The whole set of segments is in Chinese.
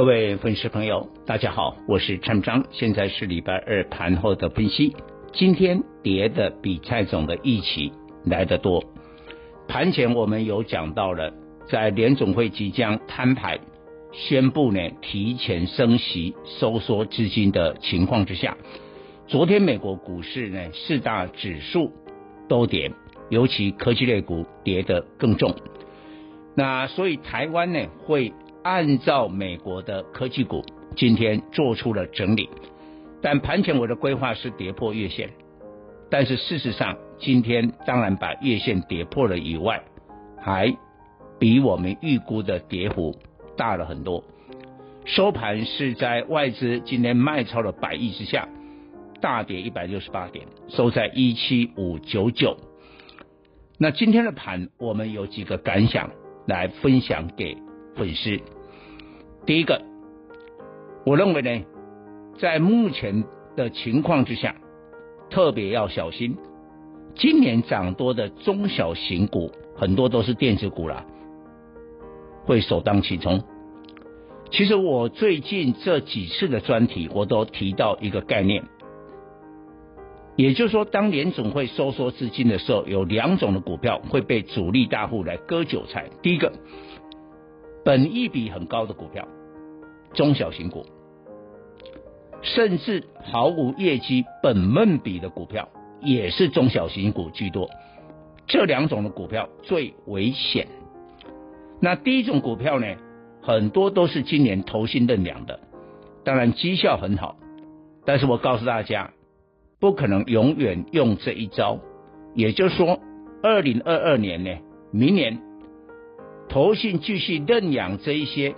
各位粉丝朋友，大家好，我是陈章，现在是礼拜二盘后的分析。今天跌的比蔡总的预期来得多。盘前我们有讲到了，在联总会即将摊牌宣布呢提前升息收缩资金的情况之下，昨天美国股市呢四大指数都跌。尤其科技类股跌得更重，那所以台湾呢会按照美国的科技股今天做出了整理，但盘前我的规划是跌破月线，但是事实上今天当然把月线跌破了以外，还比我们预估的跌幅大了很多，收盘是在外资今天卖超了百亿之下，大跌一百六十八点，收在一七五九九。那今天的盘，我们有几个感想来分享给粉丝。第一个，我认为呢，在目前的情况之下，特别要小心。今年涨多的中小型股，很多都是电子股啦，会首当其冲。其实我最近这几次的专题，我都提到一个概念。也就是说，当联总会收缩资金的时候，有两种的股票会被主力大户来割韭菜。第一个，本益比很高的股票，中小型股，甚至毫无业绩本梦比的股票，也是中小型股居多。这两种的股票最危险。那第一种股票呢，很多都是今年投新认养的，当然绩效很好，但是我告诉大家。不可能永远用这一招，也就是说，二零二二年呢，明年投信继续认养这一些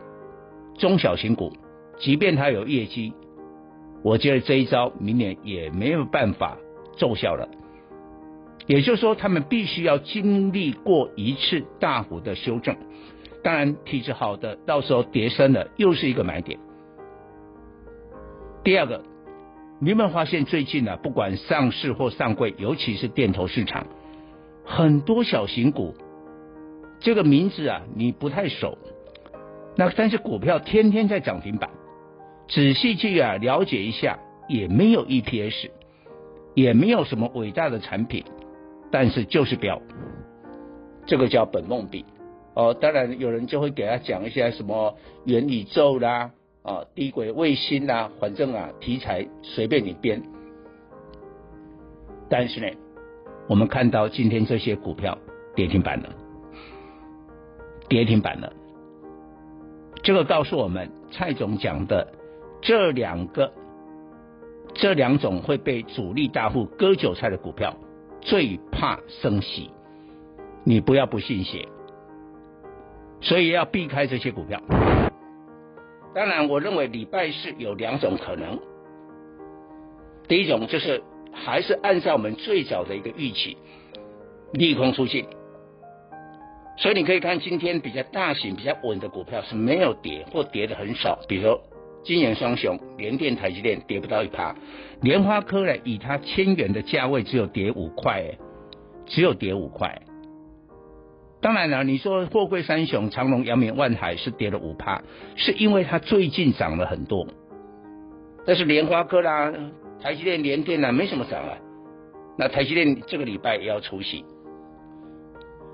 中小型股，即便它有业绩，我觉得这一招明年也没有办法奏效了。也就是说，他们必须要经历过一次大幅的修正，当然体质好的，到时候跌深了又是一个买点。第二个。你有没有发现最近呢、啊，不管上市或上柜，尤其是电投市场，很多小型股，这个名字啊你不太熟，那但是股票天天在涨停板，仔细去啊了解一下，也没有 EPS，也没有什么伟大的产品，但是就是飙，这个叫本梦比哦。当然有人就会给他讲一些什么元宇宙啦。啊，低轨卫星啦、反正啊，题材随便你编。但是呢，我们看到今天这些股票跌停板了，跌停板了。这个告诉我们，蔡总讲的这两个、这两种会被主力大户割韭菜的股票，最怕升息。你不要不信邪，所以要避开这些股票。当然，我认为礼拜四有两种可能。第一种就是还是按照我们最早的一个预期，利空出尽。所以你可以看今天比较大型、比较稳的股票是没有跌或跌的很少，比如说晶圆双雄，联电、台积电跌不到一趴，莲花科呢，以它千元的价位只有跌五块，只有跌五块。当然了，你说货柜三雄长荣、阳明、万海是跌了五趴，是因为它最近涨了很多。但是莲花科啦、台积电、联电啦，没什么涨啊。那台积电这个礼拜也要出息，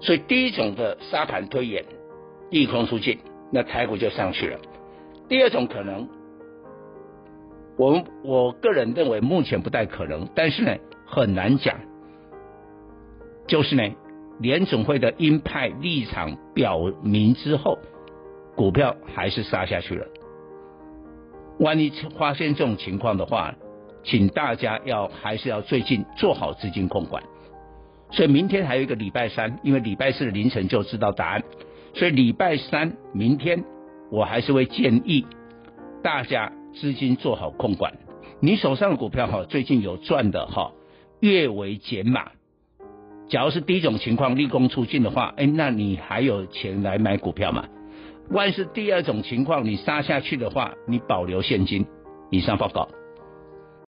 所以第一种的沙盘推演，利空出尽，那台股就上去了。第二种可能，我我个人认为目前不太可能，但是呢很难讲，就是呢。联总会的鹰派立场表明之后，股票还是杀下去了。万一发现这种情况的话，请大家要还是要最近做好资金控管。所以明天还有一个礼拜三，因为礼拜四的凌晨就知道答案，所以礼拜三明天我还是会建议大家资金做好控管，你手上的股票哈，最近有赚的哈，越为减码。假如是第一种情况，利空出尽的话，哎，那你还有钱来买股票吗？万是第二种情况，你杀下去的话，你保留现金。以上报告。